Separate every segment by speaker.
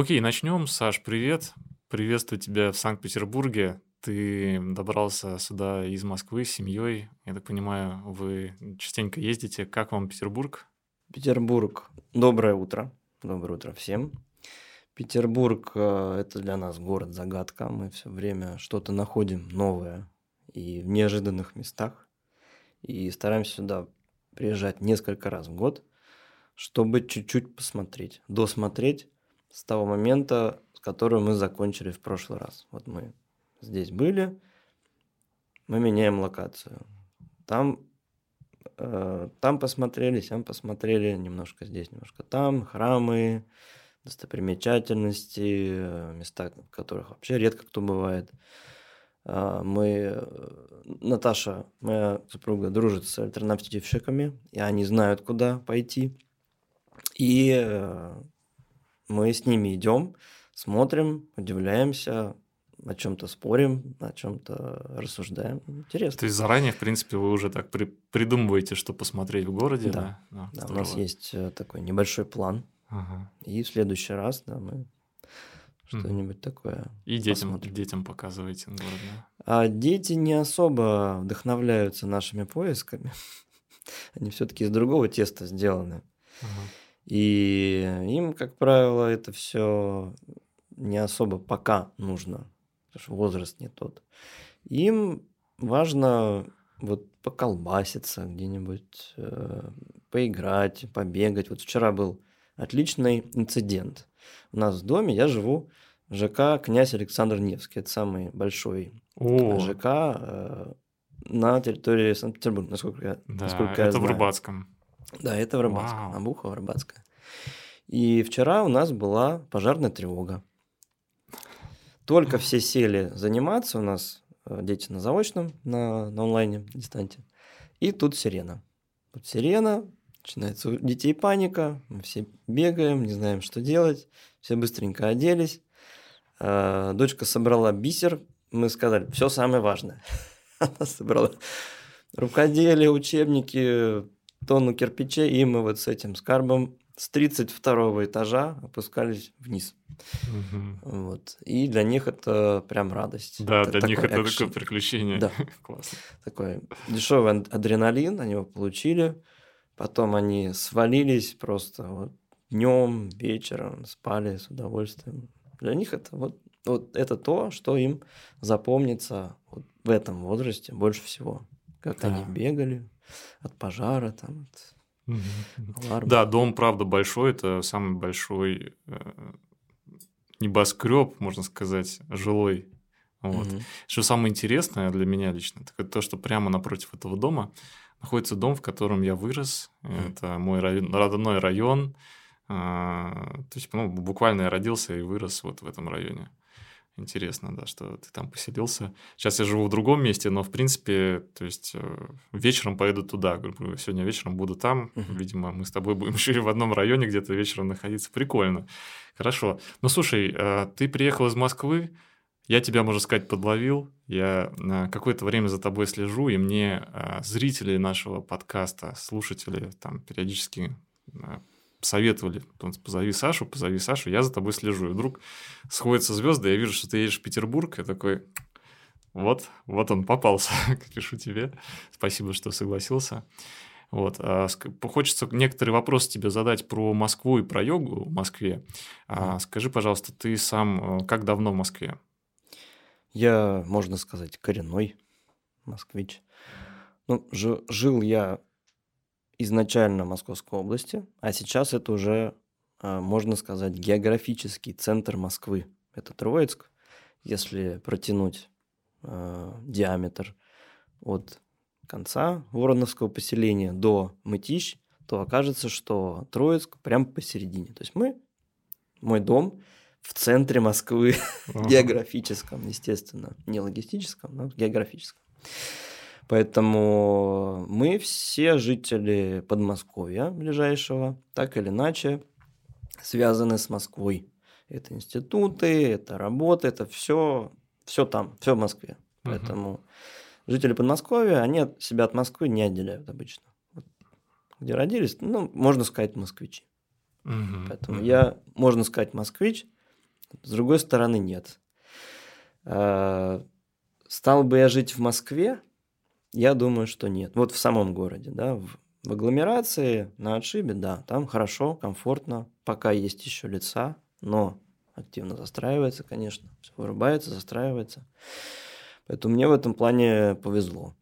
Speaker 1: Окей, начнем. Саш, привет. Приветствую тебя в Санкт-Петербурге. Ты добрался сюда из Москвы с семьей. Я так понимаю, вы частенько ездите. Как вам Петербург?
Speaker 2: Петербург. Доброе утро. Доброе утро всем. Петербург э, – это для нас город-загадка. Мы все время что-то находим новое и в неожиданных местах. И стараемся сюда приезжать несколько раз в год, чтобы чуть-чуть посмотреть, досмотреть с того момента, с которого мы закончили в прошлый раз. Вот мы здесь были, мы меняем локацию. Там, э, там посмотрели, сам посмотрели, немножко здесь, немножко там, храмы, достопримечательности, э, места, в которых вообще редко кто бывает. А, мы, э, Наташа, моя супруга, дружит с альтернативщиками, и они знают, куда пойти. И э, мы с ними идем, смотрим, удивляемся, о чем-то спорим, о чем-то рассуждаем. Интересно.
Speaker 1: То есть заранее, в принципе, вы уже так при придумываете, что посмотреть в городе,
Speaker 2: да? Да, да у нас есть такой небольшой план Ага. И в следующий раз, да, мы что-нибудь такое.
Speaker 1: И детям, детям показываете город, да?
Speaker 2: А дети не особо вдохновляются нашими поисками. Они все-таки из другого теста сделаны. Ага. И им, как правило, это все не особо пока нужно, потому что возраст не тот. Им важно вот поколбаситься где-нибудь, э, поиграть, побегать. Вот вчера был отличный инцидент. У нас в доме я живу в ЖК «Князь Александр Невский». Это самый большой О. ЖК э, на территории Санкт-Петербурга, насколько я,
Speaker 1: да,
Speaker 2: насколько
Speaker 1: это
Speaker 2: я
Speaker 1: знаю. в Рыбацком.
Speaker 2: Да, это в Рыбацком, Вау. Обуха Рыбацкая. И вчера у нас была пожарная тревога. Только все сели заниматься, у нас э, дети на заочном, на, на онлайне, дистанте. И тут сирена. Тут сирена, Начинается у детей паника, мы все бегаем, не знаем, что делать, все быстренько оделись. А, дочка собрала бисер, мы сказали, все самое важное. Она собрала рукоделие, учебники, тонну кирпичей, и мы вот с этим скарбом с 32 этажа опускались вниз. Угу. Вот. И для них это прям радость.
Speaker 1: Да,
Speaker 2: это
Speaker 1: для них это экшен. такое приключение.
Speaker 2: Да.
Speaker 1: Классно.
Speaker 2: Такой дешевый адреналин, они его получили. Потом они свалились просто вот днем, вечером, спали с удовольствием. Для них это вот, вот это то, что им запомнится вот в этом возрасте больше всего. Как да. они бегали от пожара, там,
Speaker 1: от Да, дом, правда, большой. Это самый большой э, небоскреб, можно сказать, жилой. Вот. Угу. Что самое интересное для меня лично, так это то, что прямо напротив этого дома находится дом, в котором я вырос. Mm. Это мой район, родной район. А, то есть, ну, буквально я родился и вырос вот в этом районе. Интересно, да, что ты там поселился. Сейчас я живу в другом месте, но, в принципе, то есть, э, вечером поеду туда. Говорю, сегодня вечером буду там. Uh-huh. Видимо, мы с тобой будем еще в одном районе где-то вечером находиться. Прикольно. Хорошо. Ну, слушай, э, ты приехал из Москвы, я тебя, можно сказать, подловил. Я на какое-то время за тобой слежу, и мне зрители нашего подкаста, слушатели там периодически советовали, позови Сашу, позови Сашу, я за тобой слежу. И вдруг сходятся звезды, я вижу, что ты едешь в Петербург, я такой, вот, вот он попался, пишу тебе. Спасибо, что согласился. Вот. А, хочется некоторые вопросы тебе задать про Москву и про йогу в Москве. А, скажи, пожалуйста, ты сам как давно в Москве?
Speaker 2: Я, можно сказать, коренной москвич. Ну, жил я изначально Московской области, а сейчас это уже, а, можно сказать, географический центр Москвы. Это Троицк. Если протянуть э, диаметр от конца Вороновского поселения до Мытищ, то окажется, что Троицк прям посередине. То есть мы, мой дом – в центре Москвы, ага. географическом, естественно, не логистическом, но географическом. Поэтому мы все жители Подмосковья ближайшего, так или иначе, связаны с Москвой. Это институты, это работа, это все, все там, все в Москве. Угу. Поэтому жители Подмосковья, они себя от Москвы не отделяют обычно. Где родились, ну, можно сказать, москвичи. Угу. Поэтому угу. я, можно сказать, москвич – С другой стороны, нет. Э, стал бы я жить в Москве? Я думаю, что нет. Вот в самом городе, да, в, в агломерации, на отшибе, да, там хорошо, комфортно, пока есть еще лица, но активно застраивается, конечно, все вырубается, застраивается. Поэтому мне в этом плане повезло.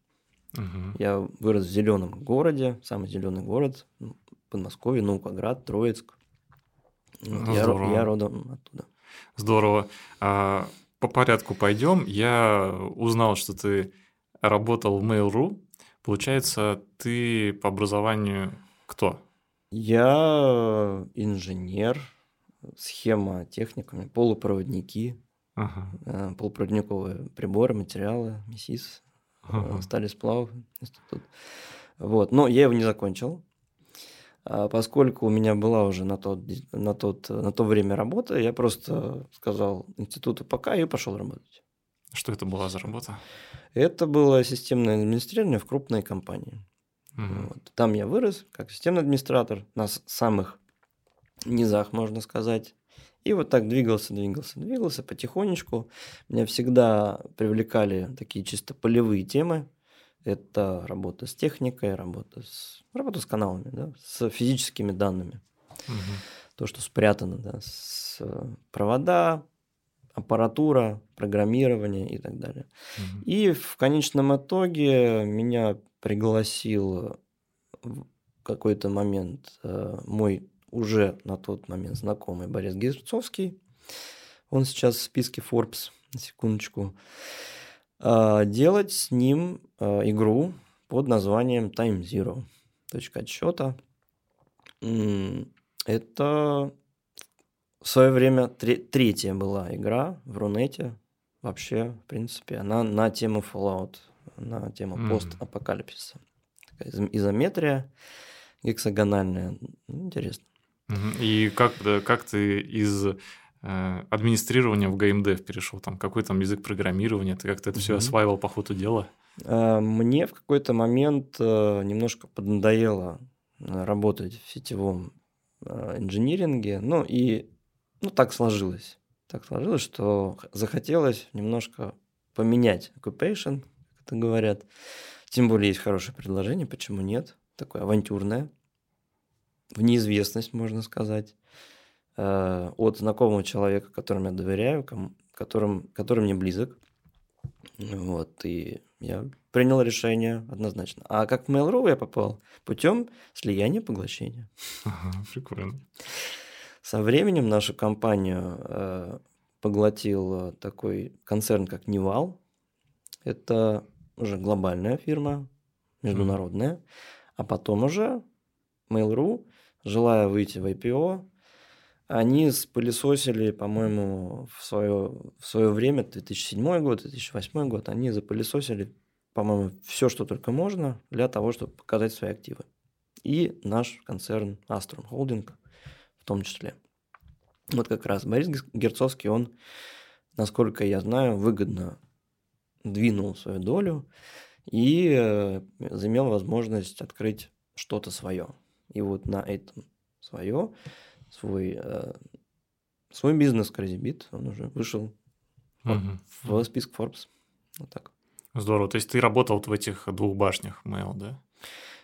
Speaker 2: Угу. Я вырос в зеленом городе, самый зеленый город, Подмосковье, Наукоград, Троицк. Ну, я, я родом оттуда.
Speaker 1: Здорово. А, по порядку пойдем. Я узнал, что ты работал в Mail.ru. Получается, ты по образованию кто?
Speaker 2: Я инженер, схема техниками, полупроводники, ага. Э, полупроводниковые приборы, материалы, МИСИС, ага. Э, стали сплав, институт. Вот. Но я его не закончил. А поскольку у меня была уже на, тот, на, тот, на то время работа, я просто сказал институту пока и пошел работать.
Speaker 1: Что это была за работа?
Speaker 2: Это было системное администрирование в крупной компании. Угу. Вот. Там я вырос как системный администратор на самых низах, можно сказать. И вот так двигался, двигался, двигался потихонечку. Меня всегда привлекали такие чисто полевые темы. Это работа с техникой, работа с, работа с каналами, да, с физическими данными. Угу. То, что спрятано, да, с провода, аппаратура, программирование и так далее. Угу. И в конечном итоге меня пригласил в какой-то момент э, мой уже на тот момент знакомый Борис Герцовский. Он сейчас в списке Forbes, на секундочку. А, делать с ним а, игру под названием Time Zero. Точка отсчета. Это в свое время третья была игра в Рунете. Вообще, в принципе, она на тему Fallout, на тему mm. постапокалипсиса. Такая изометрия гексагональная. Интересно.
Speaker 1: И как, как ты из Э, администрирования в геймдев перешел? Там какой там язык программирования? Ты как-то это все осваивал по ходу дела?
Speaker 2: Э, мне в какой-то момент э, немножко поднадоело работать в сетевом инжиниринге. Ну и ну, так сложилось. Так сложилось, что захотелось немножко поменять occupation, как это говорят. Тем более есть хорошее предложение, почему нет? Такое авантюрное. В неизвестность, можно сказать. Э, от знакомого человека, которому я доверяю, которым, который мне близок. Вот, и я принял решение однозначно. А как в Mail.ru я попал? Путем слияния поглощения.
Speaker 1: Ага, прикольно.
Speaker 2: Со временем нашу компанию э, поглотил такой концерн, как Невал. Это уже глобальная фирма, международная. Mm. А потом уже Mail.ru, желая выйти в IPO, они спылесосили, по-моему, в свое, в свое время, 2007 год, 2008 год, они запылесосили, по-моему, все, что только можно для того, чтобы показать свои активы. И наш концерн Aston Holding том числе. Вот как раз Борис Герцовский, он, насколько я знаю, выгодно двинул свою долю и э, возможность открыть что-то свое. И вот на этом свое свой, э, свой бизнес CrazyBit, он уже вышел угу. в список Forbes. Вот так.
Speaker 1: Здорово. То есть ты работал вот в этих двух башнях Mail, да?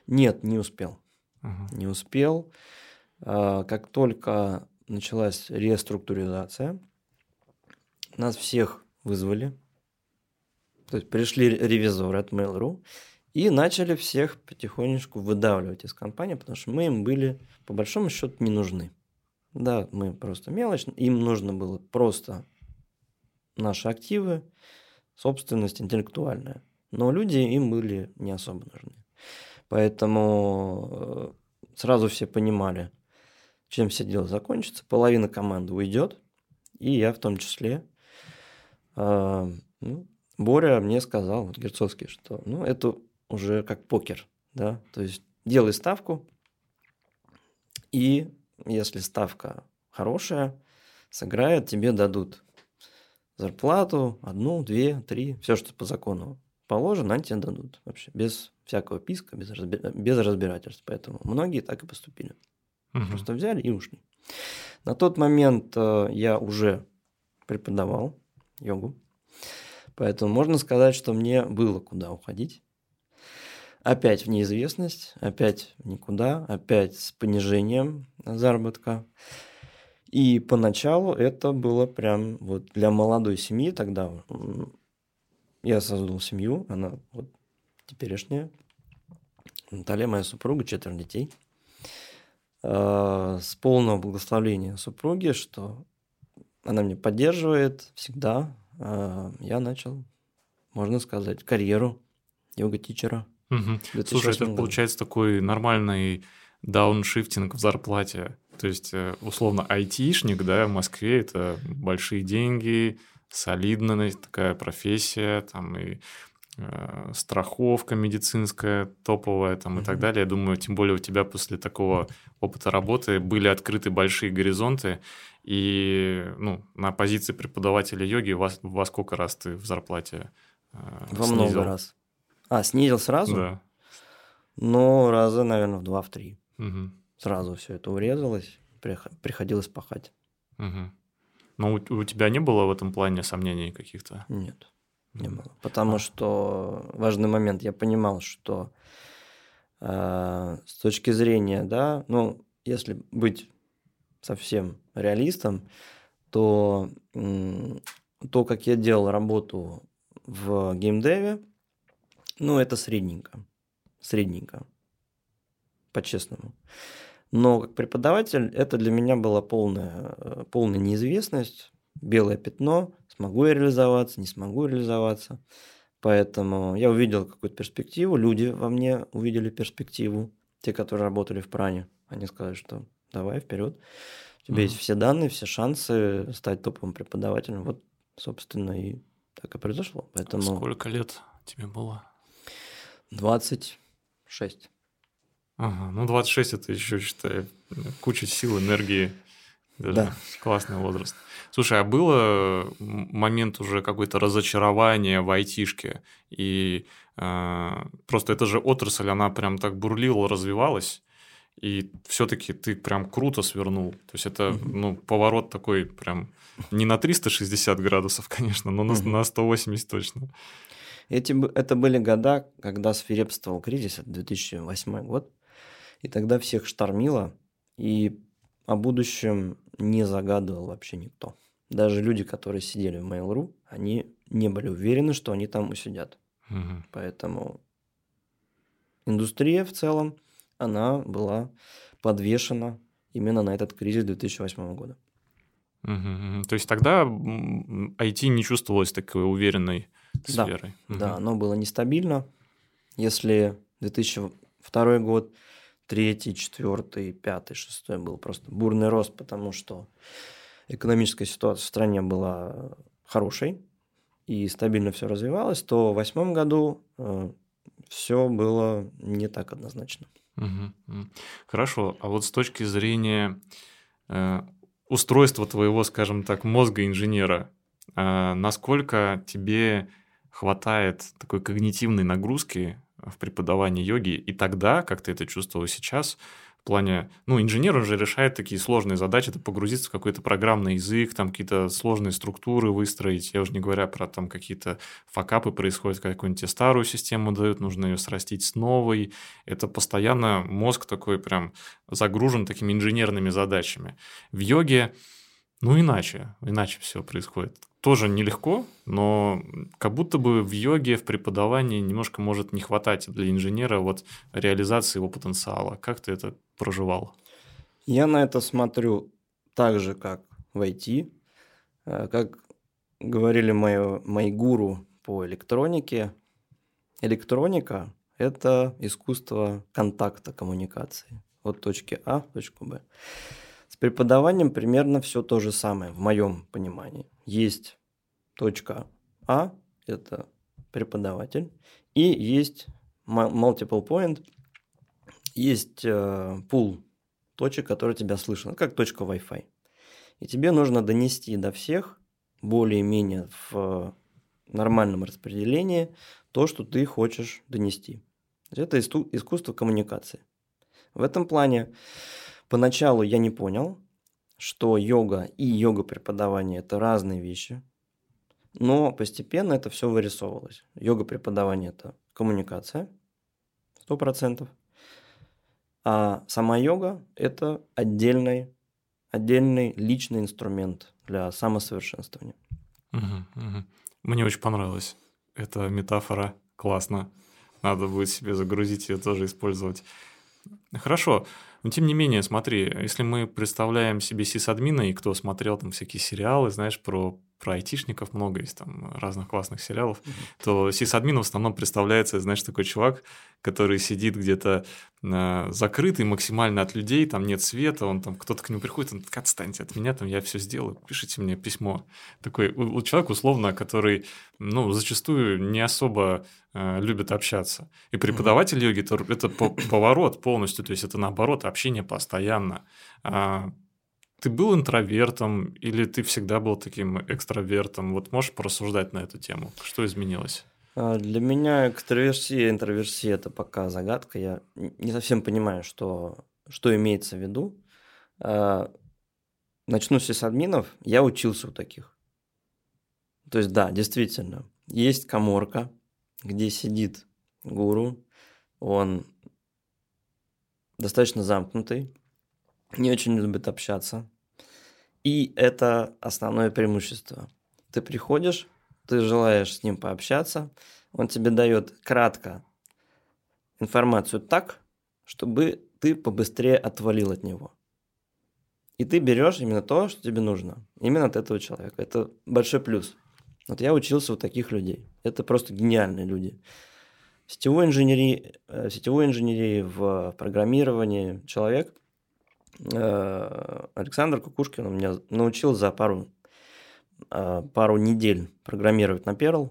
Speaker 2: Нет, не успел. Угу. Не успел. А, как только началась реструктуризация, нас всех вызвали. То есть пришли ревизоры от Mail.ru и начали всех потихонечку выдавливать из компании, потому что мы им были по большому счету не нужны. Да, мы просто мелочь. Им нужно было просто наши активы, собственность интеллектуальная. Но люди им были не особо нужны. Поэтому э, сразу все понимали, чем все дело закончится. Половина команды уйдет, и я в том числе. А, ну, Боря мне сказал, вот Герцовский, что ну, это уже как покер, да, то есть делай ставку, и если ставка хорошая, сыграет, тебе дадут зарплату, одну, две, три, все, что по закону положено, они тебе дадут вообще, без всякого писка, без, разби... без разбирательств. Поэтому многие так и поступили. Угу. Просто взяли и ушли. На тот момент э, я уже преподавал йогу. Поэтому можно сказать, что мне было куда уходить. Опять в неизвестность, опять в никуда, опять с понижением заработка. И поначалу это было прям вот для молодой семьи тогда. Я создал семью, она вот теперешняя. Наталья, моя супруга, четверо детей. А, с полного благословения супруги, что она меня поддерживает всегда. А, я начал, можно сказать, карьеру йога-тичера.
Speaker 1: Угу. Слушай, это году. получается такой нормальный дауншифтинг в зарплате. То есть, э, условно, айтишник, да, в Москве это большие деньги, солидная такая профессия, там и э, страховка медицинская топовая там mm-hmm. и так далее. Я думаю, тем более у тебя после такого опыта работы были открыты большие горизонты, и ну, на позиции преподавателя йоги во, во сколько раз ты в зарплате
Speaker 2: э, Во снизил? много раз. А, снизил сразу?
Speaker 1: Да.
Speaker 2: Ну, раза, наверное, в два, в три. Угу. Сразу все это урезалось, приходилось пахать.
Speaker 1: Угу. Но у, у тебя не было в этом плане сомнений каких-то?
Speaker 2: Нет, не было. Потому а. что важный момент, я понимал, что э, с точки зрения, да, ну, если быть совсем реалистом, то э, то, как я делал работу в геймдеве, ну, это средненько. Средненько. По-честному. Но как преподаватель это для меня была полная, э, полная неизвестность, белое пятно, смогу я реализоваться, не смогу реализоваться. Поэтому я увидел какую-то перспективу, люди во мне увидели перспективу, те, которые работали в пране, они сказали, что давай вперед, у тебя mm-hmm. есть все данные, все шансы стать топовым преподавателем. Вот, собственно, и так и произошло. Поэтому...
Speaker 1: Сколько лет тебе было?
Speaker 2: 26.
Speaker 1: Ага, ну 26 это еще, считай, куча сил, энергии. Даже да. Классный возраст. Слушай, а было момент уже какое-то разочарование в айтишке? И э, просто это же отрасль, она прям так бурлила, развивалась. И все-таки ты прям круто свернул. То есть это ну, поворот такой прям не на 360 градусов, конечно, но на, на 180 точно.
Speaker 2: Эти, это были года, когда свирепствовал кризис, это 2008 год. И тогда всех штормило, и о будущем не загадывал вообще никто. Даже люди, которые сидели в Mail.ru, они не были уверены, что они там усидят. Угу. Поэтому индустрия в целом, она была подвешена именно на этот кризис 2008 года.
Speaker 1: Угу. То есть тогда IT не чувствовалось такой уверенной сферой.
Speaker 2: Да, угу. да, оно было нестабильно. Если 2002 год третий, четвертый, пятый, шестой был просто бурный рост, потому что экономическая ситуация в стране была хорошей и стабильно все развивалось, то в восьмом году э, все было не так однозначно.
Speaker 1: Хорошо, а вот с точки зрения э, устройства твоего, скажем так, мозга инженера, э, насколько тебе хватает такой когнитивной нагрузки в преподавании йоги. И тогда, как ты это чувствовал сейчас, в плане, ну, инженер уже решает такие сложные задачи, это погрузиться в какой-то программный язык, там какие-то сложные структуры выстроить, я уже не говоря про там какие-то факапы происходят, какую-нибудь тебе старую систему дают, нужно ее срастить с новой, это постоянно мозг такой прям загружен такими инженерными задачами. В йоге, ну, иначе, иначе все происходит тоже нелегко, но как будто бы в йоге, в преподавании немножко может не хватать для инженера вот реализации его потенциала. Как ты это проживал?
Speaker 2: Я на это смотрю так же, как в IT. Э, как говорили мои, мои гуру по электронике, электроника – это искусство контакта, коммуникации. От точки А в точку Б. С преподаванием примерно все то же самое, в моем понимании есть точка А, это преподаватель, и есть multiple point, есть э, пул точек, которые тебя слышат, как точка Wi-Fi. И тебе нужно донести до всех более-менее в нормальном распределении то, что ты хочешь донести. Это искусство коммуникации. В этом плане поначалу я не понял, что йога и йога преподавание это разные вещи, но постепенно это все вырисовывалось. Йога преподавание это коммуникация, сто процентов, а сама йога это отдельный, отдельный личный инструмент для самосовершенствования.
Speaker 1: Угу, угу. Мне очень понравилась эта метафора, классно. Надо будет себе загрузить ее тоже использовать. Хорошо. Но тем не менее, смотри, если мы представляем себе сисадмина, и кто смотрел там всякие сериалы, знаешь, про про айтишников много есть там разных классных сериалов, mm-hmm. то сисадмин в основном представляется, знаешь, такой чувак, который сидит где-то э, закрытый максимально от людей, там нет света, он там, кто-то к нему приходит, он так, отстаньте от меня, там, я все сделаю, пишите мне письмо. Такой у, у человека, условно, который, ну, зачастую не особо э, любит общаться. И преподаватель mm-hmm. йоги, это, это поворот полностью, то есть это наоборот, общение постоянно. А, ты был интровертом или ты всегда был таким экстравертом? Вот можешь порассуждать на эту тему? Что изменилось?
Speaker 2: А, для меня экстраверсия, интроверсия – это пока загадка. Я не совсем понимаю, что, что имеется в виду. А, начну с админов. Я учился у таких. То есть, да, действительно, есть коморка, где сидит гуру. Он достаточно замкнутый, не очень любит общаться. И это основное преимущество. Ты приходишь, ты желаешь с ним пообщаться, он тебе дает кратко информацию так, чтобы ты побыстрее отвалил от него. И ты берешь именно то, что тебе нужно. Именно от этого человека. Это большой плюс. Вот я учился у таких людей. Это просто гениальные люди. В сетевой инженерии, в э, сетевой инженерии, в программировании человек Александр Кукушкин меня научил за пару, э, пару недель программировать на Perl.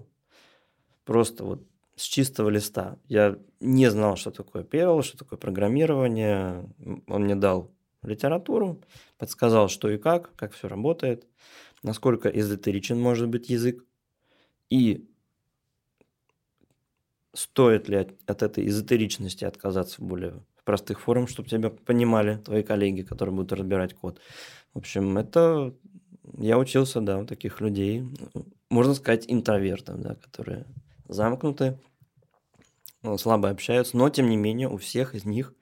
Speaker 2: Просто вот с чистого листа. Я не знал, что такое Perl, что такое программирование. Он мне дал литературу, подсказал, что и как, как все работает, насколько эзотеричен может быть язык, и стоит ли от, этой эзотеричности отказаться более простых форм, чтобы тебя понимали твои коллеги, которые будут разбирать код. В общем, это я учился, да, у таких людей, можно сказать, интровертов, да, которые замкнуты, ну, слабо общаются, но тем не менее у всех из них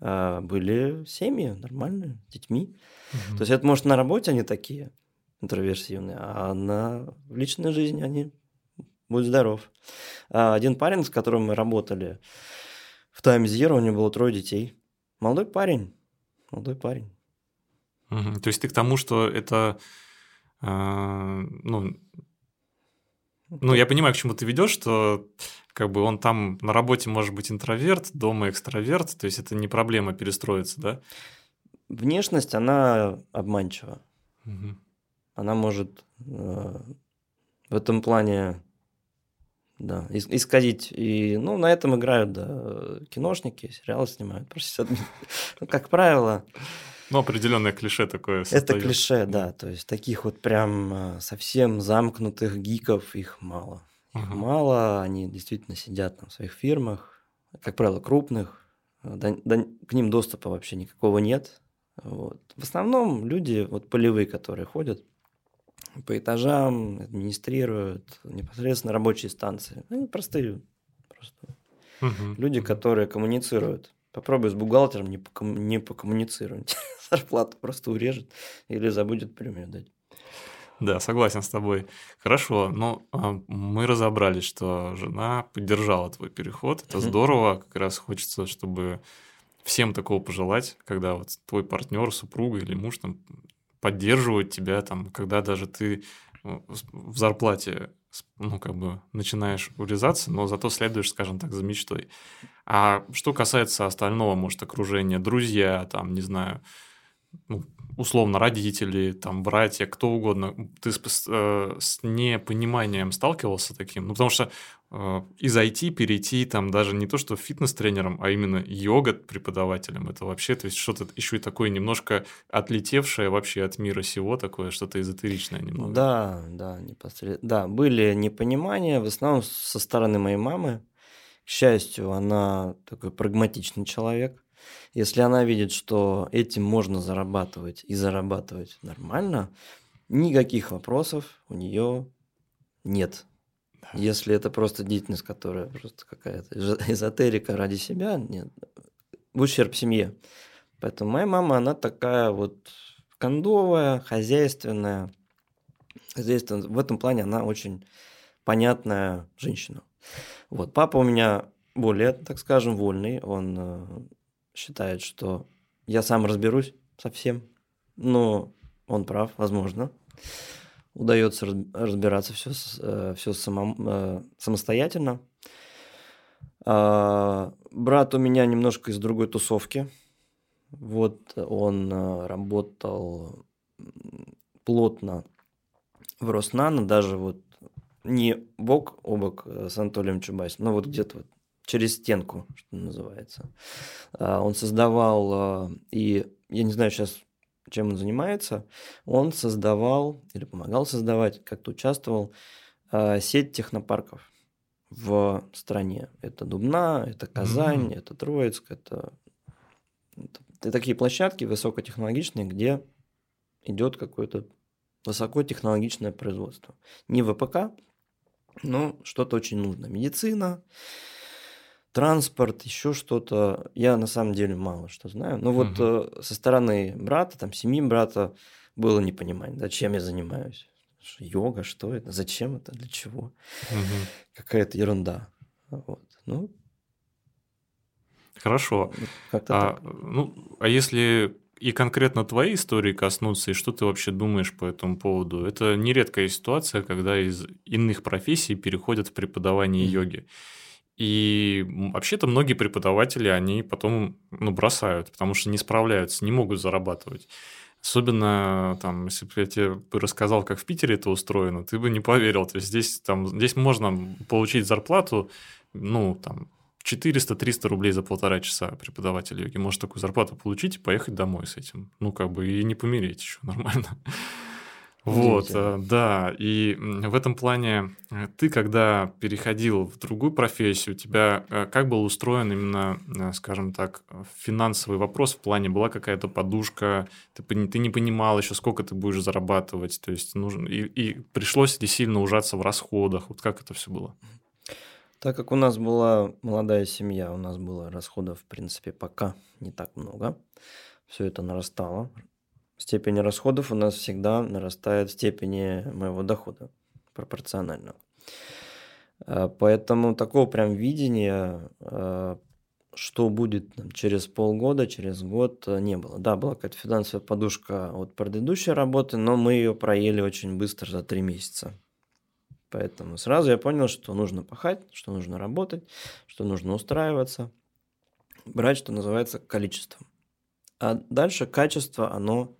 Speaker 2: а, были семьи нормальные, с детьми. Угу. То есть это может на работе они такие интроверсивные, а на личной жизни они будь здоров. А, один парень, с которым мы работали, в Times Zero у него было трое детей. Молодой парень. Молодой парень.
Speaker 1: Угу. То есть ты к тому, что это, э, ну, ну, я понимаю, к чему ты ведешь, что как бы он там на работе может быть интроверт, дома экстраверт, то есть это не проблема перестроиться, да?
Speaker 2: Внешность, она обманчива. Угу. Она может э, в этом плане да, исказить. И, ну, на этом играют, да, киношники, сериалы снимают. Просто, ну, как правило...
Speaker 1: Ну, определенное клише такое.
Speaker 2: Это клише, да. То есть таких вот прям а, совсем замкнутых гиков их мало. Их мало, они действительно сидят там в своих фирмах, как правило, крупных. К ним доступа вообще никакого нет. Вот. В основном люди вот полевые, которые ходят, по этажам, администрируют непосредственно рабочие станции. Они простые просто. Угу. Люди, которые коммуницируют. Попробуй с бухгалтером не, поком... не покоммуницировать. Зарплату просто урежет или забудет премию дать.
Speaker 1: Да, согласен с тобой. Хорошо, но а, мы разобрались, что жена поддержала твой переход. Это здорово. Как раз хочется, чтобы всем такого пожелать, когда вот твой партнер, супруга или муж там поддерживают тебя, там, когда даже ты э, в зарплате ну, как бы начинаешь урезаться, но зато следуешь, скажем так, за мечтой. А что касается остального, может, окружения, друзья, там, не знаю, ну, условно, родители, там, братья, кто угодно, ты с, э, с непониманием сталкивался таким? Ну, потому что э, из IT перейти там даже не то, что фитнес-тренером, а именно йога-преподавателем, это вообще, то есть что-то еще и такое немножко отлетевшее вообще от мира сего, такое что-то эзотеричное немного.
Speaker 2: Да, да, непосредственно. Да, были непонимания, в основном со стороны моей мамы. К счастью, она такой прагматичный человек – Если она видит, что этим можно зарабатывать и зарабатывать нормально, никаких вопросов у нее нет. Если это просто деятельность, которая просто какая-то эзотерика ради себя, нет, в ущерб семье. Поэтому моя мама, она такая вот кондовая, хозяйственная. Хозяйственная. В этом плане она очень понятная женщина. Вот, папа у меня более, так скажем, вольный. Он э, считает, что я сам разберусь со всем. Но он прав, возможно. Удается разбираться все, э, все самом, э, самостоятельно. А, брат у меня немножко из другой тусовки. Вот он э, работал плотно в Роснано, даже вот не бок о бок с Анатолием Чубайсом, но вот где-то вот через стенку, что называется. А, он создавал, э, и я не знаю сейчас, чем он занимается, он создавал или помогал создавать, как-то участвовал, сеть технопарков в стране. Это Дубна, это Казань, mm-hmm. это Троицк, это, это такие площадки высокотехнологичные, где идет какое-то высокотехнологичное производство. Не ВПК, но что-то очень нужно. Медицина, транспорт, еще что-то. Я на самом деле мало что знаю. Но вот угу. со стороны брата, там, семьи брата было непонимание, зачем я занимаюсь. Йога, что это? Зачем это? Для чего? Угу. Какая-то ерунда. Вот. Ну,
Speaker 1: Хорошо. Ну, как-то а, так. Ну, а если и конкретно твоей истории коснуться, и что ты вообще думаешь по этому поводу? Это нередкая ситуация, когда из иных профессий переходят в преподавание mm-hmm. йоги. И вообще-то многие преподаватели, они потом ну, бросают, потому что не справляются, не могут зарабатывать. Особенно, там, если бы я тебе рассказал, как в Питере это устроено, ты бы не поверил. То есть здесь, там, здесь можно получить зарплату, ну, там, 400-300 рублей за полтора часа преподаватель йоги может такую зарплату получить и поехать домой с этим. Ну, как бы и не помереть еще нормально. Вот, э, да, и в этом плане э, ты, когда переходил в другую профессию, у тебя э, как был устроен именно, скажем так, финансовый вопрос в плане, была какая-то подушка, ты, ты не понимал еще, сколько ты будешь зарабатывать, то есть нужно, и, и пришлось ли сильно ужаться в расходах, вот как это все было?
Speaker 2: Так как у нас была молодая семья, у нас было расходов, в принципе, пока не так много. Все это нарастало. Степень расходов у нас всегда нарастает в степени моего дохода пропорционально. А, поэтому такого прям видения, а, что будет через полгода, через год, не было. Да, была какая-то финансовая подушка от предыдущей работы, но мы ее проели очень быстро за три месяца. Поэтому сразу я понял, что нужно пахать, что нужно работать, что нужно устраиваться, брать, что называется, количеством. А дальше качество, оно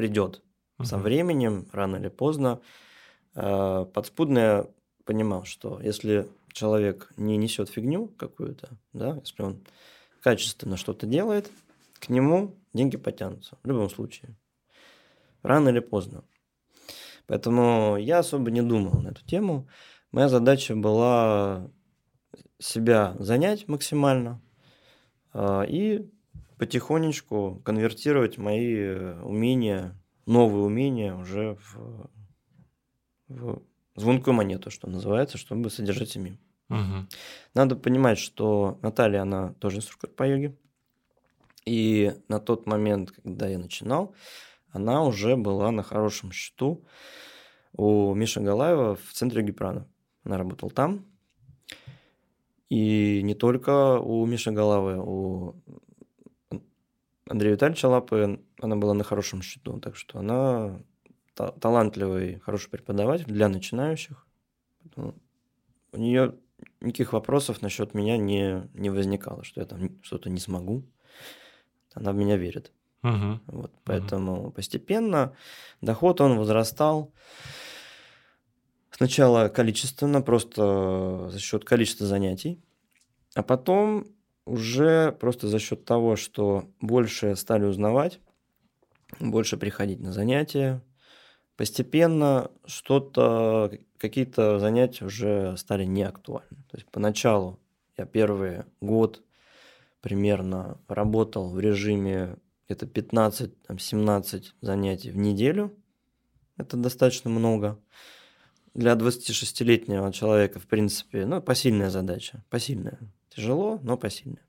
Speaker 2: придет. Uh-huh. Со временем, рано или поздно, э, подспудно я понимал, что если человек не несет фигню какую-то, да, если он качественно что-то делает, к нему деньги потянутся в любом случае. Рано или поздно. Поэтому я особо не думал на эту тему. Моя задача была себя занять максимально а, и потихонечку конвертировать мои умения, новые умения уже в, в звонкую монету, что называется, чтобы содержать семью. Угу. Надо понимать, что Наталья, она тоже инструктор по йоге. И на тот момент, когда я начинал, она уже была на хорошем счету у Миши Галаева в центре Гипрана. Она работала там. И не только у Миши Галавы, у Андрея Витальевича Лапы она была на хорошем счету. Так что она та- талантливый, хороший преподаватель для начинающих. У нее никаких вопросов насчет меня не, не возникало, что я там что-то не смогу. Она в меня верит. Угу. Вот, поэтому угу. постепенно доход он возрастал. Сначала количественно, просто за счет количества занятий, а потом уже просто за счет того, что больше стали узнавать, больше приходить на занятия, постепенно что-то, какие-то занятия уже стали неактуальны. То есть поначалу я первый год примерно работал в режиме где-то 15-17 занятий в неделю. Это достаточно много. Для 26-летнего человека, в принципе, ну, посильная задача. Посильная. Тяжело, но посильная.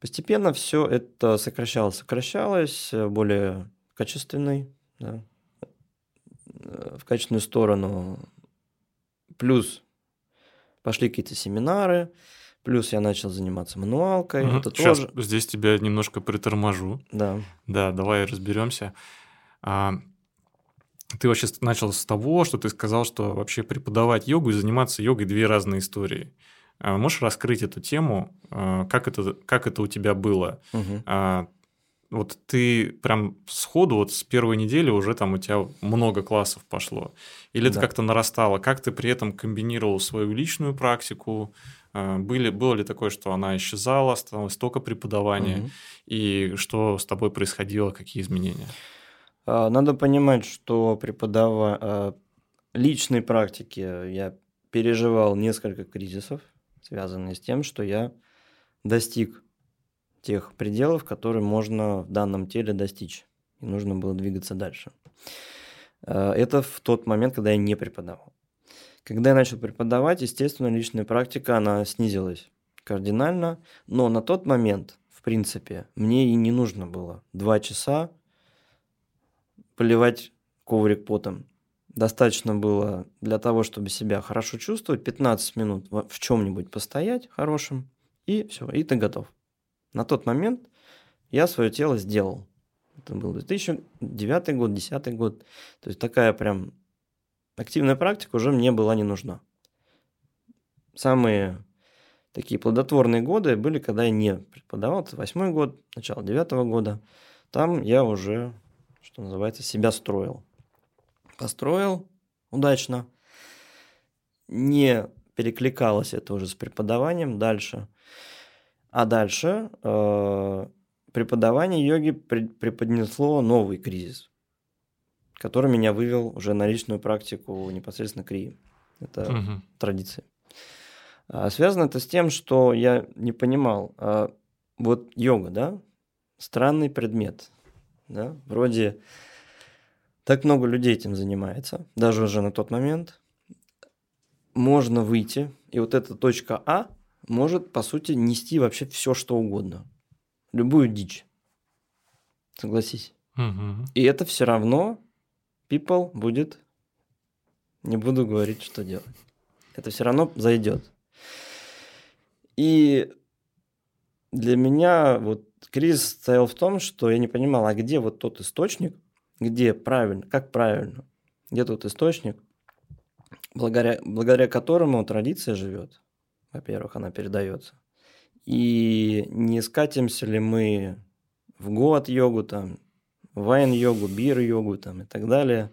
Speaker 2: Постепенно все это сокращалось, сокращалось, более качественный, да, в качественную сторону. Плюс пошли какие-то семинары, плюс я начал заниматься мануалкой.
Speaker 1: Угу. Это Сейчас тоже... здесь тебя немножко приторможу.
Speaker 2: Да.
Speaker 1: Да, давай разберемся. А, ты вообще начал с того, что ты сказал, что вообще преподавать йогу и заниматься йогой две разные истории. А можешь раскрыть эту тему? А, как это, как это у тебя было?
Speaker 2: Угу.
Speaker 1: Вот ты прям сходу, вот с первой недели уже там у тебя много классов пошло. Или это как-то нарастало? Как ты при этом комбинировал свою личную практику? Были, было ли такое, что она исчезала, становилось только преподавание? Угу. И что с тобой происходило, какие изменения?
Speaker 2: Надо понимать, что преподавая личной практике я переживал несколько кризисов связанные с тем, что я достиг тех пределов, которые можно в данном теле достичь. И нужно было двигаться дальше. Э, это в тот момент, когда я не преподавал. Когда я начал преподавать, естественно, личная практика, она снизилась кардинально, но на тот момент, в принципе, мне и не нужно было два часа поливать коврик потом достаточно было для того, чтобы себя хорошо чувствовать, 15 минут в чем-нибудь постоять хорошим, и все, и ты готов. На тот момент я свое тело сделал. Это был 2009 год, 2010 год. То есть такая прям активная практика уже мне была не нужна. Самые такие плодотворные годы были, когда я не преподавал. Это восьмой год, начало девятого года. Там я уже, что называется, себя строил построил удачно. Не перекликалось это уже с преподаванием дальше. А дальше э, преподавание йоги при, преподнесло новый кризис, который меня вывел уже на личную практику непосредственно крии. Это угу. традиция. А связано это с тем, что я не понимал, а вот йога, да, странный предмет, да, вроде так много людей этим занимается, даже уже на тот момент. Можно выйти, и вот эта точка А может, по сути, нести вообще все, что угодно. Любую дичь. Согласись.
Speaker 1: Угу.
Speaker 2: И это все равно people будет, не буду говорить, что делать. Это все равно зайдет. И для меня вот кризис стоял в том, что я не понимал, а где вот тот источник, где правильно, как правильно, где тот источник, благодаря, благодаря которому традиция живет, во-первых, она передается. И не скатимся ли мы в год-йогу, там, вайн-йогу, бир-йогу там, и так далее.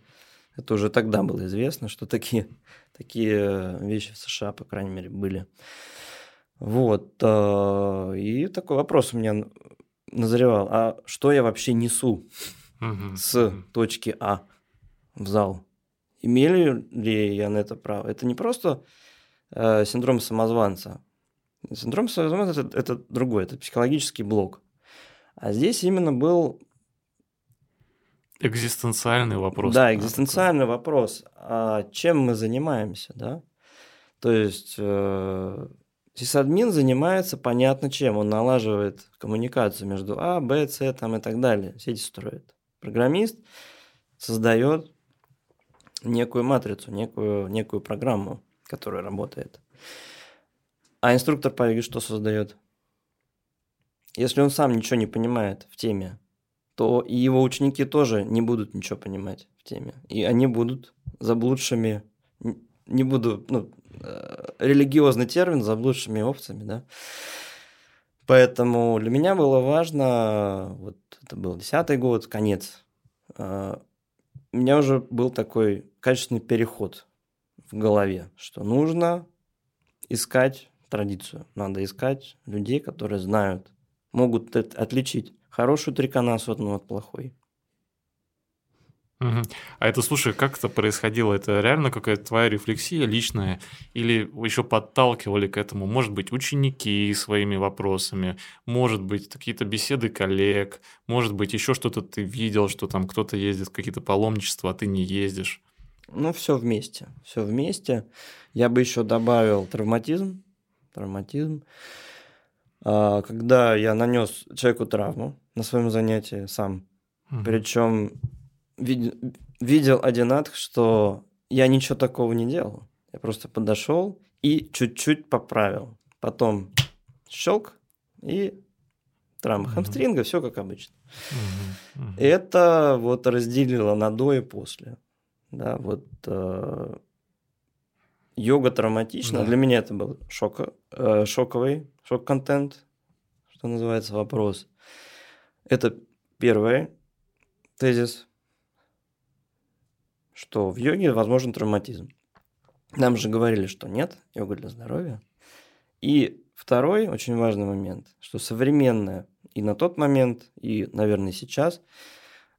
Speaker 2: Это уже тогда было известно, что такие, такие вещи в США, по крайней мере, были. Вот. Э, и такой вопрос у меня назревал. А что я вообще несу?
Speaker 1: Угу.
Speaker 2: с точки А в зал. Имели ли я на это право? Это не просто э, синдром самозванца. Синдром самозванца это, это другой, это психологический блок. А здесь именно был
Speaker 1: экзистенциальный вопрос.
Speaker 2: Да, экзистенциальный такой. вопрос. А чем мы занимаемся, да? То есть э, сисадмин занимается понятно чем. Он налаживает коммуникацию между А, Б, С там, и так далее. Сети строит. Программист создает некую матрицу, некую, некую программу, которая работает. А инструктор по йоге что создает? Если он сам ничего не понимает в теме, то и его ученики тоже не будут ничего понимать в теме. И они будут заблудшими, не буду, ну, э, религиозный термин, заблудшими овцами, да. Поэтому для меня было важно, вот это был десятый год, конец. А, у меня уже был такой качественный переход в голове, что нужно искать традицию. Надо искать людей, которые знают, могут отличить хорошую триконасу от плохой.
Speaker 1: Угу. А это, слушай, как это происходило? Это реально какая-то твоя рефлексия личная? Или еще подталкивали к этому? Может быть, ученики своими вопросами, может быть, какие-то беседы коллег, может быть, еще что-то ты видел, что там кто-то ездит, какие-то паломничества, а ты не ездишь?
Speaker 2: Ну, все вместе. Все вместе. Я бы еще добавил травматизм. Травматизм. А, когда я нанес человеку травму на своем занятии сам, угу. причем вид, видел один акт, что я ничего такого не делал. Я просто подошел и чуть-чуть поправил. Потом щелк и травма mm хамстринга, все как обычно. mm Это вот разделило на до и после. Да, вот э, йога травматична. Да. Для меня это был шок, э, шоковый, шок-контент, что называется, вопрос. Это первый тезис что в йоге возможен травматизм. Нам же говорили, что нет, йога для здоровья. И второй очень важный момент, что современная и на тот момент, и, наверное, сейчас,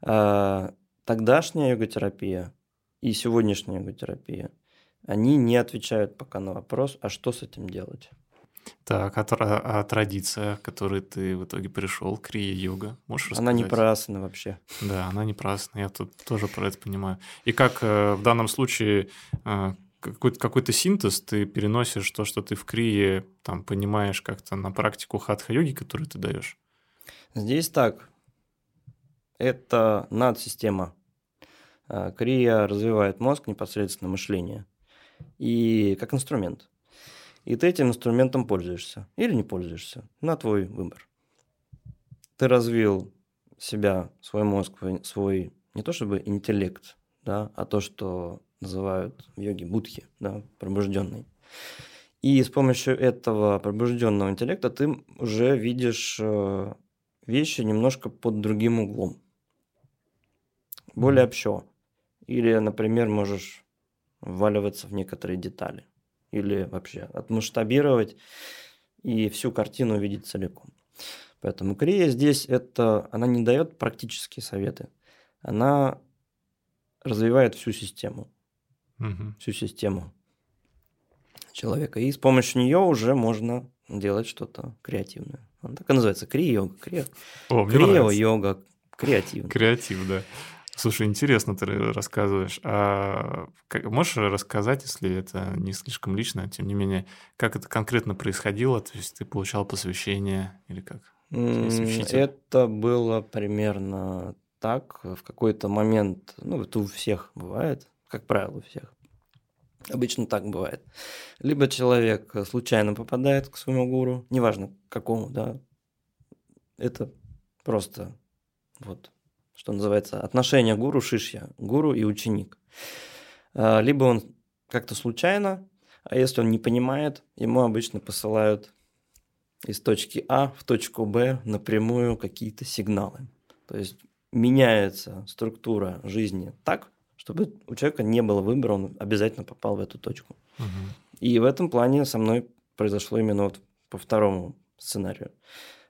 Speaker 2: э, тогдашняя йога-терапия и сегодняшняя йога-терапия, они не отвечают пока на вопрос, а что с этим делать.
Speaker 1: Так, а, а традиция, к которой ты в итоге пришел, крия-йога, можешь
Speaker 2: рассказать? Она не про асаны вообще.
Speaker 1: Да, она не про асаны, я тут тоже про это понимаю. И как э, в данном случае э, какой-то, какой-то синтез ты переносишь то, что ты в крие там понимаешь как-то на практику хатха-йоги, которую ты даешь?
Speaker 2: Здесь так. Это надсистема. Э, крия развивает мозг, непосредственно мышление. И как инструмент – и ты этим инструментом пользуешься или не пользуешься. На твой выбор. Ты развил себя, свой мозг, свой не то чтобы интеллект, да, а то, что называют в йоге будхи, да, пробужденный. И с помощью этого пробужденного интеллекта ты уже видишь э, вещи немножко под другим углом. Более общо. Или, например, можешь вваливаться в некоторые детали или вообще отмасштабировать и всю картину увидеть целиком. Поэтому Крия здесь это, она не дает практические советы, она развивает всю систему, угу. всю систему человека. И с помощью нее уже можно делать что-то креативное. Он так и называется крия-йога. Крия... йога креативно.
Speaker 1: Креатив, да. Слушай, интересно ты рассказываешь. А как, можешь рассказать, если это не слишком лично, тем не менее, как это конкретно происходило? То есть ты получал посвящение или как?
Speaker 2: Это было примерно так. В какой-то момент, ну, это у всех бывает, как правило, у всех. Обычно так бывает. Либо человек случайно попадает к своему гуру, неважно какому, да, это просто вот что называется, отношение гуру шишья, гуру и ученик. А, либо он как-то случайно, а если он не понимает, ему обычно посылают из точки А в точку Б напрямую какие-то сигналы. То есть меняется структура жизни так, чтобы у человека не было выбора, он обязательно попал в эту точку. Угу. И в этом плане со мной произошло именно вот по второму сценарию.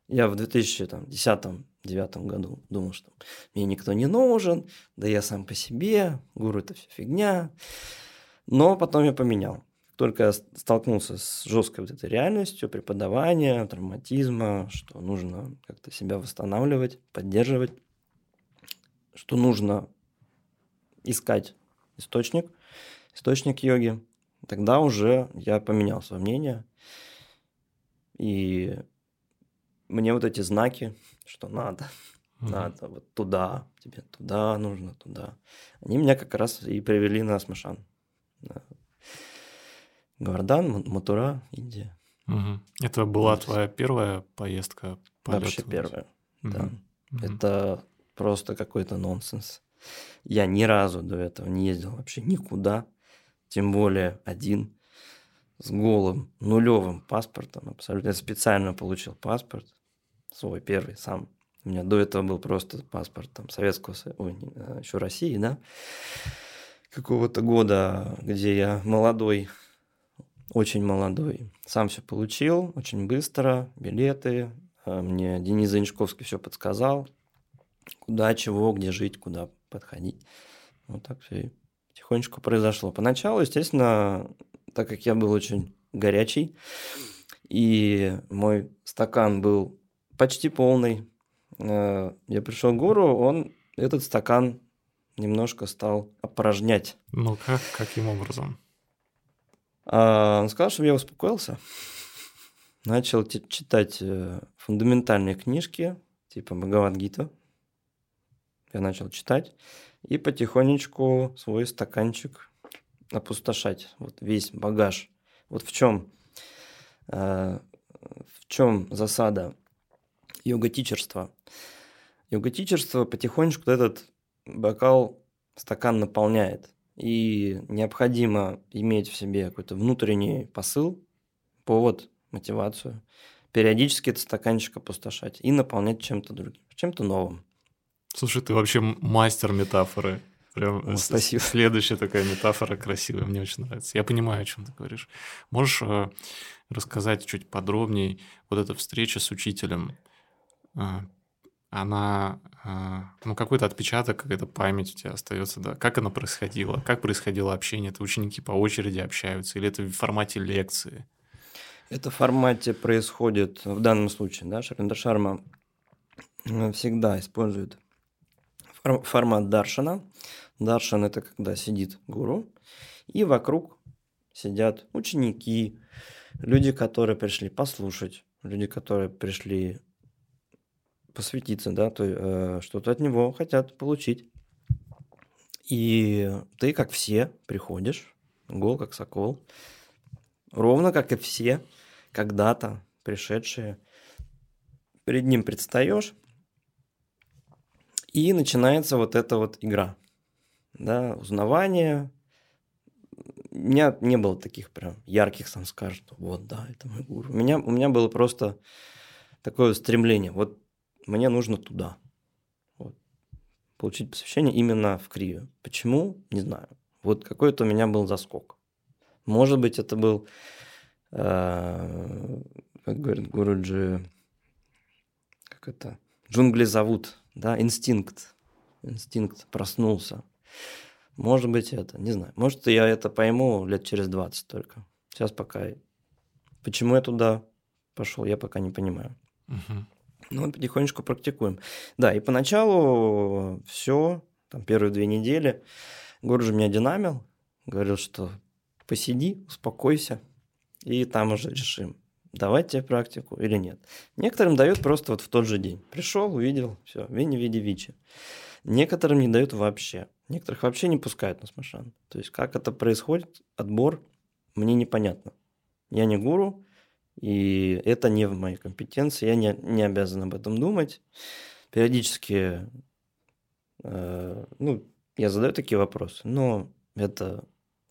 Speaker 2: Я в 2010-2009 году думал, что мне никто не нужен, да я сам по себе, гуру это все фигня. Но потом я поменял. Только я столкнулся с жесткой вот этой реальностью преподавания, травматизма, что нужно как-то себя восстанавливать, поддерживать, что нужно искать источник, источник йоги. Тогда уже я поменял свое мнение. И мне вот эти знаки, что надо, mm-hmm. надо, вот туда, тебе туда нужно, туда, они меня как раз и привели на Асмашан. Да. Гвардан, Матура, Индия.
Speaker 1: Угу. Это была вот. твоя первая поездка?
Speaker 2: Вообще первая, угу. да. Угу. Это просто какой-то нонсенс. Я ни разу до этого не ездил вообще никуда, тем более один, с голым, нулевым паспортом. Абсолютно. Я специально получил паспорт свой первый сам. У меня до этого был просто паспорт там Советского э, еще России, да, какого-то года, где я молодой, очень молодой. Сам все получил, очень быстро, билеты. Э, мне Денис Занишковский все подсказал, куда, чего, где жить, куда подходить. Вот так все и потихонечку произошло. Поначалу, естественно, так как я был очень горячий, и мой стакан был почти полный, э, я пришел к гуру, он этот стакан немножко стал опорожнять.
Speaker 1: Ну как? Каким образом?
Speaker 2: А, он сказал, чтобы я успокоился. Начал читать э, фундаментальные книжки, типа Бхагавадгита. Я начал читать и потихонечку свой стаканчик опустошать. Вот весь багаж. Вот в чем, э, в чем засада йога-тичерства. Йога-тичерство потихонечку этот бокал, стакан наполняет. И необходимо иметь в себе какой-то внутренний посыл, повод, мотивацию. Периодически этот стаканчик опустошать и наполнять чем-то другим, чем-то новым.
Speaker 1: Слушай, ты вообще мастер метафоры. Прям О, спасибо. Следующая такая метафора красивая, мне очень нравится. Я понимаю, о чем ты говоришь. Можешь э, рассказать чуть подробнее вот эта встреча с учителем? Э, она, э, ну, какой-то отпечаток, какая-то память у тебя остается, да? Как она происходила? Как происходило общение? Это ученики по очереди общаются? Или это в формате лекции?
Speaker 2: Это в формате происходит в данном случае, да, Шаринда Шарма всегда использует формат даршана. Даршан – это когда сидит гуру, и вокруг сидят ученики, люди, которые пришли послушать, люди, которые пришли посвятиться, да, то э, что-то от него хотят получить. И ты, как все, приходишь, гол как сокол, ровно как и все, когда-то пришедшие, перед ним предстаешь, и начинается вот эта вот игра. Да, узнавание. У меня не было таких прям ярких сам скажет, вот, да, это мой гуру. У меня, у меня было просто такое стремление. Вот мне нужно туда. Вот. Получить посвящение именно в Крию. Почему? Не знаю. Вот какой-то у меня был заскок. Может быть, это был, э, как говорит Гуруджи, как это, джунгли зовут, да, инстинкт. Инстинкт проснулся. Может быть, это, не знаю. Может, я это пойму лет через 20 только. Сейчас пока... Почему я туда пошел, я пока не понимаю. Угу. Ну, потихонечку практикуем. Да, и поначалу все, там, первые две недели, Гурджи меня динамил, говорил, что посиди, успокойся, и там уже решим, давать тебе практику или нет. Некоторым дают просто вот в тот же день. Пришел, увидел, все, вини, види, вичи. Некоторым не дают вообще. Некоторых вообще не пускают на смашан. То есть, как это происходит, отбор, мне непонятно. Я не гуру, и это не в моей компетенции, я не, не обязан об этом думать. Периодически, э, ну, я задаю такие вопросы, но это,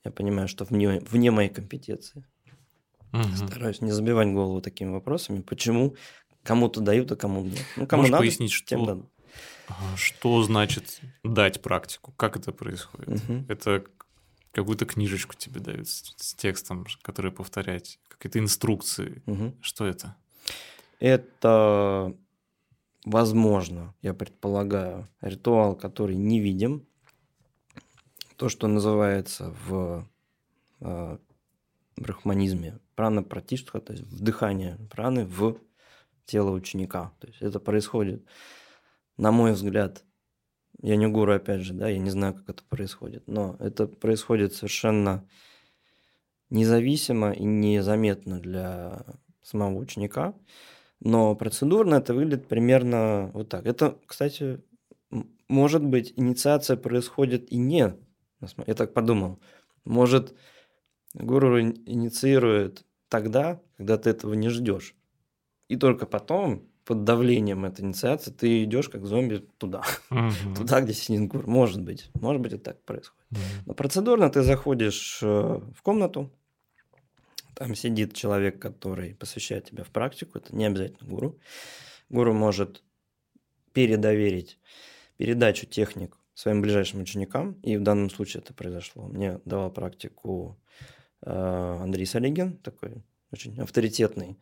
Speaker 2: я понимаю, что вне, вне моей компетенции. Угу. Стараюсь не забивать голову такими вопросами, почему кому-то дают, а кому нет.
Speaker 1: Ну, кому Можешь надо, пояснить, что, тем дадут. Что значит дать практику? Как это происходит? Угу. Это какую-то книжечку тебе дают с, с текстом, который повторять, какие-то инструкции. Угу. Что это?
Speaker 2: Это, возможно, я предполагаю, ритуал, который не видим. То, что называется в э, брахманизме прана пратиштха, то есть вдыхание праны в тело ученика. То есть это происходит, на мой взгляд, я не гуру, опять же, да, я не знаю, как это происходит, но это происходит совершенно независимо и незаметно для самого ученика, но процедурно это выглядит примерно вот так. Это, кстати, может быть, инициация происходит и не, я так подумал, может, гуру инициирует тогда, когда ты этого не ждешь. И только потом под давлением этой инициации ты идешь как зомби туда, угу. туда, где сидит гур. Может быть, может быть, это так происходит. Угу. Но процедурно ты заходишь э, в комнату, там сидит человек, который посвящает тебя в практику, это не обязательно гуру. Гуру может передоверить передачу техник своим ближайшим ученикам, и в данном случае это произошло. Мне давал практику э, Андрей Салигин, такой очень авторитетный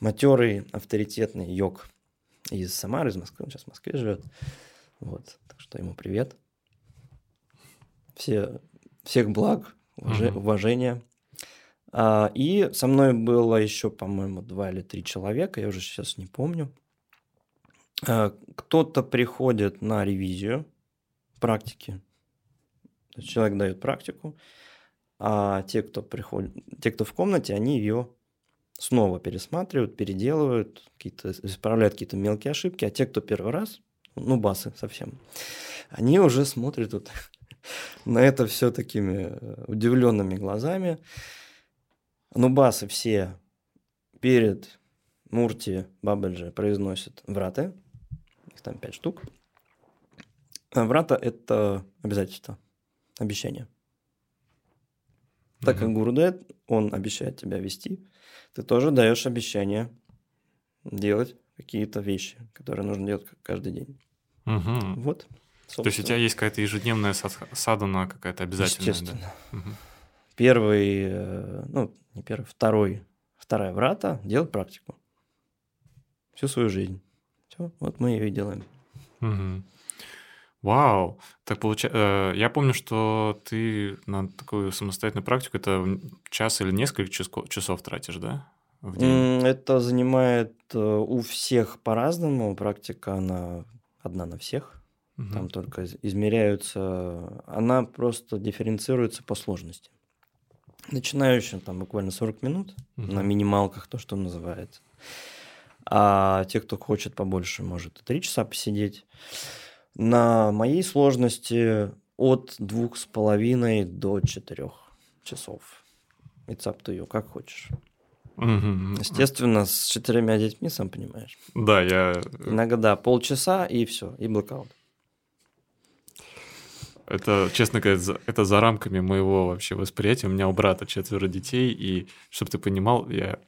Speaker 2: матерый, авторитетный йог из Самары, из Москвы, он сейчас в Москве живет. Вот, так что ему привет. все, всех благ, уваж... угу. уважения. А, и со мной было еще, по-моему, два или три человека, я уже сейчас не помню. А, кто-то приходит на ревизию практики. Человек дает практику, а те, кто приходит, те, кто в комнате, они ее снова пересматривают, переделывают, какие-то, исправляют какие-то мелкие ошибки, а те, кто первый раз, ну, басы совсем, они уже смотрят вот на это все такими э, удивленными глазами. Ну, басы все перед Мурти Бабельджи произносят враты, их там пять штук. А врата – это обязательство, обещание. Так как Гурудет, он обещает тебя вести, ты тоже даешь обещание делать какие-то вещи, которые нужно делать каждый день.
Speaker 1: Угу.
Speaker 2: Вот.
Speaker 1: Собственно. То есть у тебя есть какая-то ежедневная садана какая-то обязательная?
Speaker 2: Естественно. Да? Угу. Первый, э, ну, не первый, второй, вторая врата делать практику. Всю свою жизнь. Все, вот мы ее и делаем.
Speaker 1: Угу. Вау! Так получается, э, я помню, что ты на такую самостоятельную практику это час или несколько часов тратишь, да?
Speaker 2: В день? Это занимает э, у всех по-разному. Практика, она одна на всех. Угу. Там только измеряются... Она просто дифференцируется по сложности. Начинающим там буквально 40 минут угу. на минималках, то, что называется. А те, кто хочет побольше, может и 3 часа посидеть. На моей сложности от двух с половиной до четырех часов. It's up to you, как хочешь.
Speaker 1: Угу.
Speaker 2: Естественно, с четырьмя детьми, сам понимаешь.
Speaker 1: Да, я...
Speaker 2: Иногда полчаса и все, и блокаут.
Speaker 1: Это, честно говоря, это за рамками моего вообще восприятия. У меня у брата четверо детей, и чтобы ты понимал, я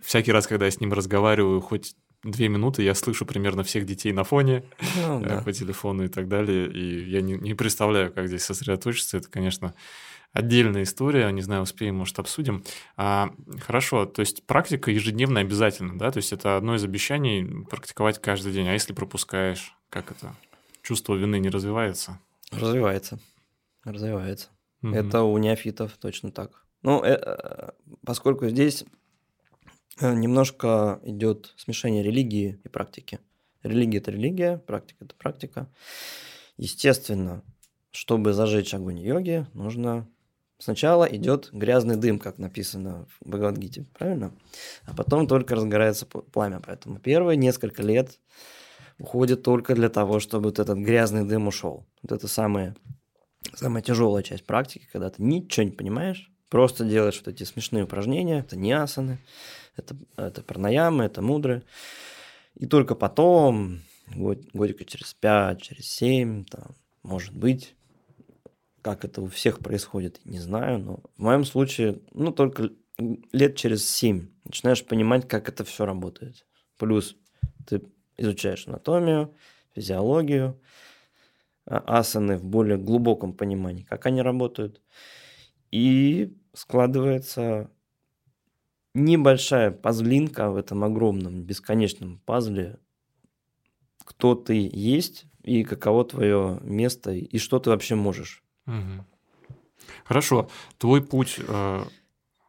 Speaker 1: всякий раз, когда я с ним разговариваю, хоть две минуты я слышу примерно всех детей на фоне ну, э, да. по телефону и так далее. И я не, не представляю, как здесь сосредоточиться. Это, конечно, отдельная история. Не знаю, успеем, может, обсудим. А, хорошо, то есть практика ежедневно обязательно, да? То есть это одно из обещаний практиковать каждый день. А если пропускаешь, как это? Чувство вины не развивается?
Speaker 2: Развивается. Развивается. Угу. Это у неофитов точно так. Ну, э, э поскольку здесь немножко идет смешение религии и практики. Религия – это религия, практика – это практика. Естественно, чтобы зажечь огонь йоги, нужно сначала идет грязный дым, как написано в Бхагавадгите, правильно? А потом только разгорается пламя. Поэтому первые несколько лет уходит только для того, чтобы вот этот грязный дым ушел. Вот это самая, самая тяжелая часть практики, когда ты ничего не понимаешь, просто делаешь вот эти смешные упражнения, это не асаны, это, это пранаямы, это мудры. И только потом, год, годика через 5, через 7, там, может быть, как это у всех происходит, не знаю, но в моем случае, ну, только лет через 7 начинаешь понимать, как это все работает. Плюс ты изучаешь анатомию, физиологию, а, асаны в более глубоком понимании, как они работают. И складывается небольшая пазлинка в этом огромном, бесконечном пазле, кто ты есть и каково твое место, и что ты вообще можешь.
Speaker 1: Угу. Хорошо. Твой путь э,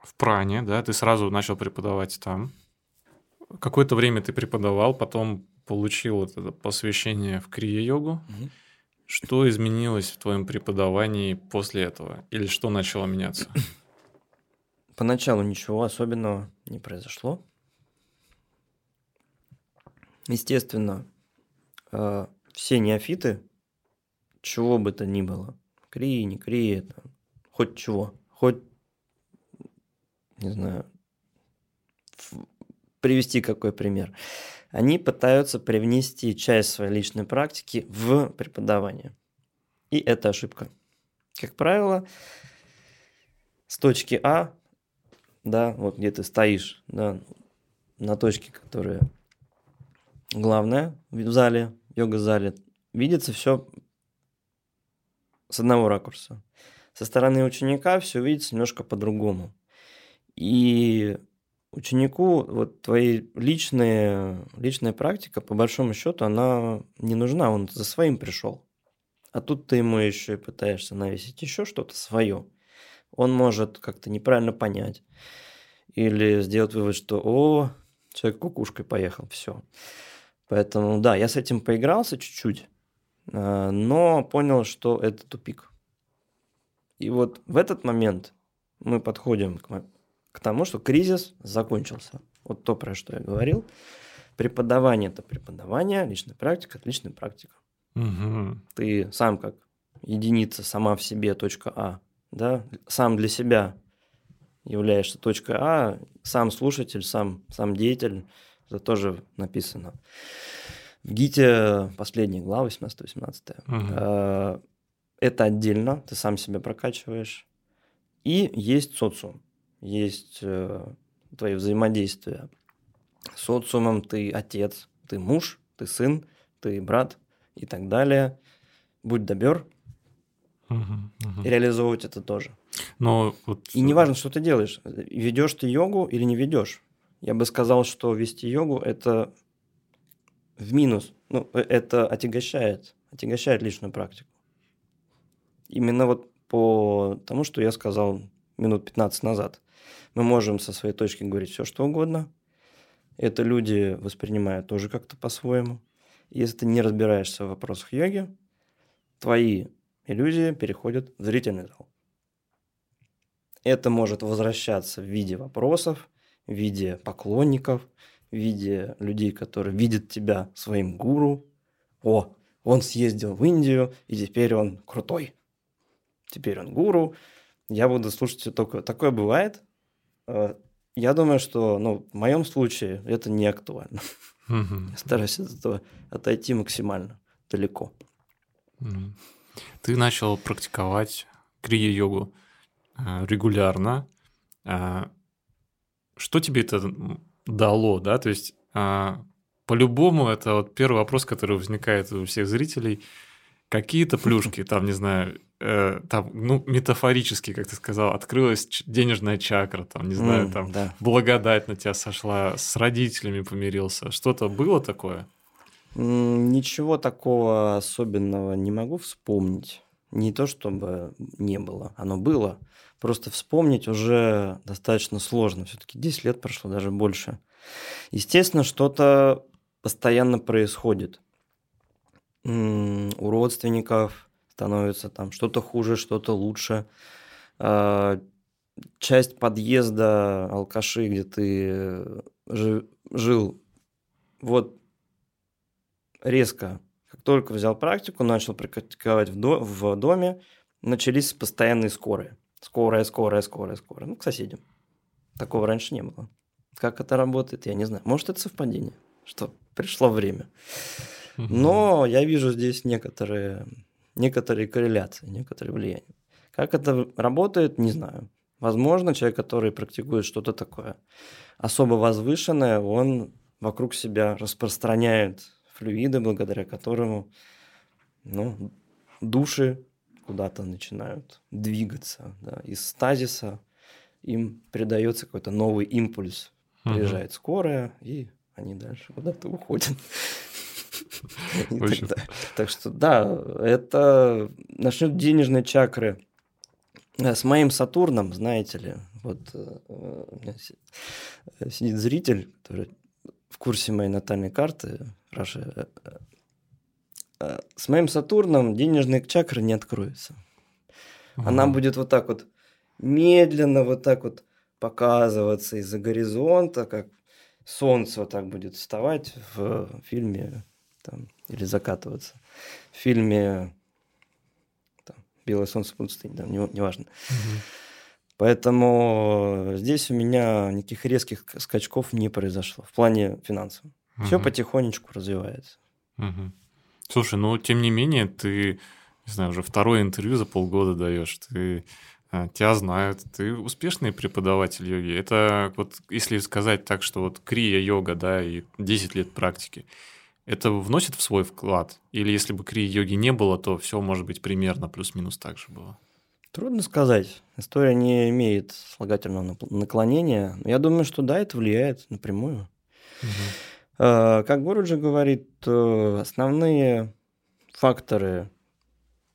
Speaker 1: в Пране, да, ты сразу начал преподавать там. Какое-то время ты преподавал, потом получил вот это посвящение в крия-йогу. Угу. Что изменилось в твоем преподавании после этого? Или что начало меняться?
Speaker 2: Поначалу ничего особенного не произошло. Естественно, э, все неофиты, чего бы то ни было, крии, не крии, там, хоть чего, хоть, не знаю, привести какой пример, они пытаются привнести часть своей личной практики в преподавание. И это ошибка. Как правило, с точки А да, вот где ты стоишь, да, на точке, которая главная в зале, йога-зале, видится все с одного ракурса. Со стороны ученика все видится немножко по-другому. И ученику вот твоя личная, личная практика, по большому счету, она не нужна, он за своим пришел. а тут ты ему еще и пытаешься навесить еще что-то свое, он может как-то неправильно понять или сделать вывод, что «О, человек кукушкой поехал, все». Поэтому, да, я с этим поигрался чуть-чуть, а, но понял, что это тупик. И вот в этот момент мы подходим к, к тому, что кризис закончился. Вот то, про что я говорил. Преподавание – это преподавание, личная практика – это личная практика.
Speaker 1: Угу.
Speaker 2: Ты сам как единица сама в себе, точка А, да, сам для себя являешься точкой А, сам слушатель, сам, сам деятель, это тоже написано. В ГИТе последние главы, 18-18. Угу. Это отдельно, ты сам себя прокачиваешь. И есть социум, есть э, твои взаимодействия. С социумом ты отец, ты муж, ты сын, ты брат и так далее. Будь добер,
Speaker 1: угу, угу.
Speaker 2: и реализовывать это тоже.
Speaker 1: Но вот...
Speaker 2: И неважно, что ты делаешь, ведешь ты йогу или не ведешь. Я бы сказал, что вести йогу это в минус. Ну, э, это отягощает, отягощает личную практику. Именно вот по тому, что я сказал минут 15 назад. Мы можем со своей точки говорить все, что угодно. Это люди воспринимают тоже как-то по-своему. Если ты не разбираешься в вопросах йоги, твои иллюзии переходят в зрительный зал. Это может возвращаться в виде вопросов, в виде поклонников, в виде людей, которые видят тебя своим гуру. О, он съездил в Индию, и теперь он крутой. Теперь он гуру. Я буду слушать все такое. Такое бывает. Э, я думаю, что ну, в моем случае это не актуально. Я стараюсь от этого отойти максимально далеко.
Speaker 1: Ты начал практиковать крия-йогу э, регулярно. Э, что тебе это дало, да? То есть по-любому это вот первый вопрос, который возникает у всех зрителей. Какие-то плюшки, там, не знаю, э, там, ну, метафорически, как ты сказал, открылась денежная чакра, там, не знаю, mm, там, да. благодать на тебя сошла, с родителями помирился. Что-то было такое?
Speaker 2: Ничего такого особенного не могу вспомнить. Не то, чтобы не было, оно было. Просто вспомнить уже достаточно сложно. Все-таки 10 лет прошло, даже больше. Естественно, что-то постоянно происходит. У родственников, становится там что-то хуже, что-то лучше. А, часть подъезда алкаши, где ты жил, вот резко, как только взял практику, начал практиковать в, до, в доме, начались постоянные скорые. Скорая, скорая, скорая, скорая. Ну, к соседям. Такого раньше не было. Как это работает, я не знаю. Может, это совпадение, что пришло время. Но я вижу здесь некоторые некоторые корреляции, некоторые влияния. Как это работает, не знаю. Возможно, человек, который практикует что-то такое особо возвышенное, он вокруг себя распространяет флюиды, благодаря которому ну, души куда-то начинают двигаться. Да. Из стазиса им придается какой-то новый импульс. Приезжает скорая, и они дальше куда-то уходят. Так что да, это насчет денежной чакры. Э, с моим Сатурном, знаете ли, вот э, у меня сидит зритель, который в курсе моей натальной карты, Раша, э, с моим Сатурном денежная чакра не откроется. Она будет вот так вот медленно вот так вот показываться из-за горизонта, как солнце вот так будет вставать в фильме там, или закатываться. В фильме там, «Белое солнце пустыни», да, неважно. Не угу. Поэтому здесь у меня никаких резких скачков не произошло в плане финансов. Угу. Все потихонечку развивается.
Speaker 1: Угу. Слушай, ну тем не менее, ты, не знаю, уже второе интервью за полгода даешь. Ты а, тебя знают, ты успешный преподаватель йоги. Это вот если сказать так, что вот крия йога, да, и 10 лет практики, это вносит в свой вклад? Или если бы крии-йоги не было, то все может быть примерно плюс-минус так же было?
Speaker 2: Трудно сказать. История не имеет слагательного наклонения. Я думаю, что да, это влияет напрямую. Угу. Как Гуруджи говорит, основные факторы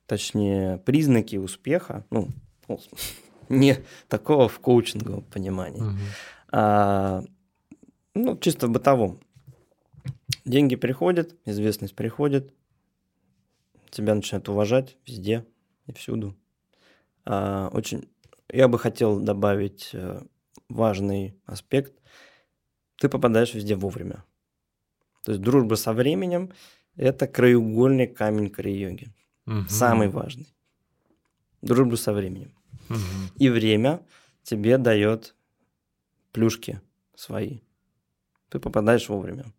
Speaker 2: точнее, признаки успеха, ну, не такого в коучинговом понимании, угу. а ну, чисто в бытовом. Деньги приходят, известность приходит, тебя начинают уважать везде и всюду. А, очень, я бы хотел добавить э, важный аспект. Ты попадаешь везде вовремя. То есть дружба со временем – это краеугольный камень кори-йоги. Угу. Самый важный. Дружба со временем. Угу. И время тебе дает плюшки свои. Ты попадаешь вовремя.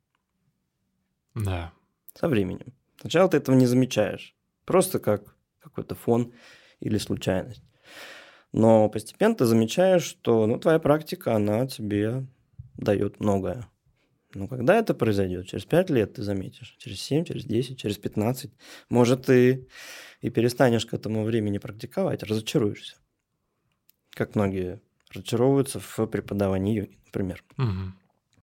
Speaker 1: Да.
Speaker 2: Со временем. Сначала ты этого не замечаешь. Просто как какой-то фон или случайность. Но постепенно ты замечаешь, что ну, твоя практика, она тебе дает многое. Но когда это произойдет? Через 5 лет ты заметишь. Через 7, через 10, через 15. Может, ты и перестанешь к этому времени практиковать, разочаруешься. Как многие разочаровываются в преподавании йоги, например. Угу.